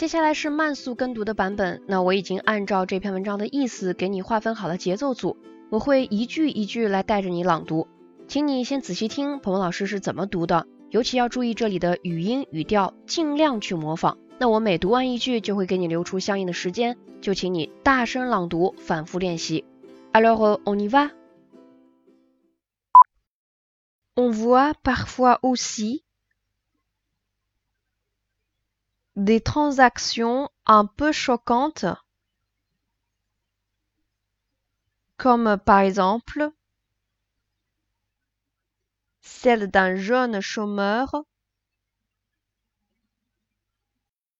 接下来是慢速跟读的版本。那我已经按照这篇文章的意思给你划分好了节奏组，我会一句一句来带着你朗读，请你先仔细听鹏鹏老师是怎么读的，尤其要注意这里的语音语调，尽量去模仿。那我每读完一句就会给你留出相应的时间，就请你大声朗读，反复练习。Alors on y va. On voit parfois aussi des transactions un peu choquantes, comme par exemple celle d'un jeune chômeur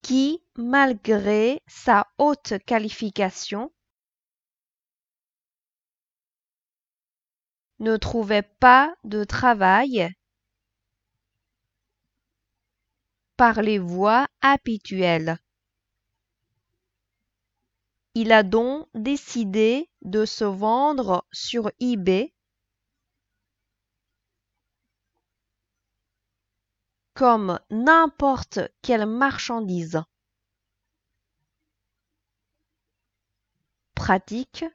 qui, malgré sa haute qualification, ne trouvait pas de travail par les voies habituelles. Il a donc décidé de se vendre sur eBay comme n'importe quelle marchandise. Pratique,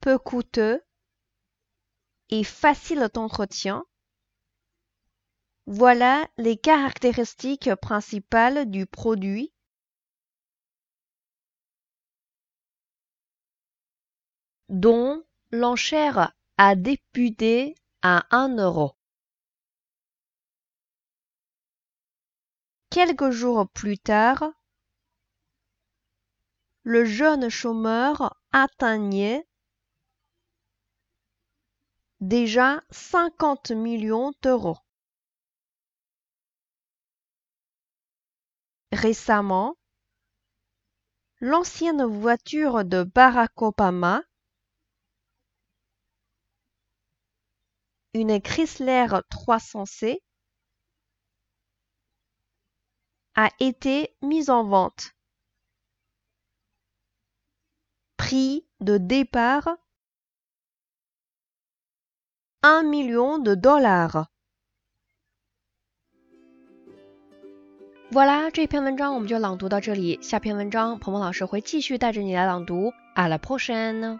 peu coûteux et facile d'entretien. Voilà les caractéristiques principales du produit. dont l'enchère a débuté à 1 euro. Quelques jours plus tard, le jeune chômeur atteignait déjà 50 millions d'euros. Récemment, l'ancienne voiture de Barack Obama, une Chrysler 300C, a été mise en vente. Prix de départ 1 million de dollars. Voilà，这篇文章我们就朗读到这里。下篇文章，鹏鹏老师会继续带着你来朗读。À la prochaine！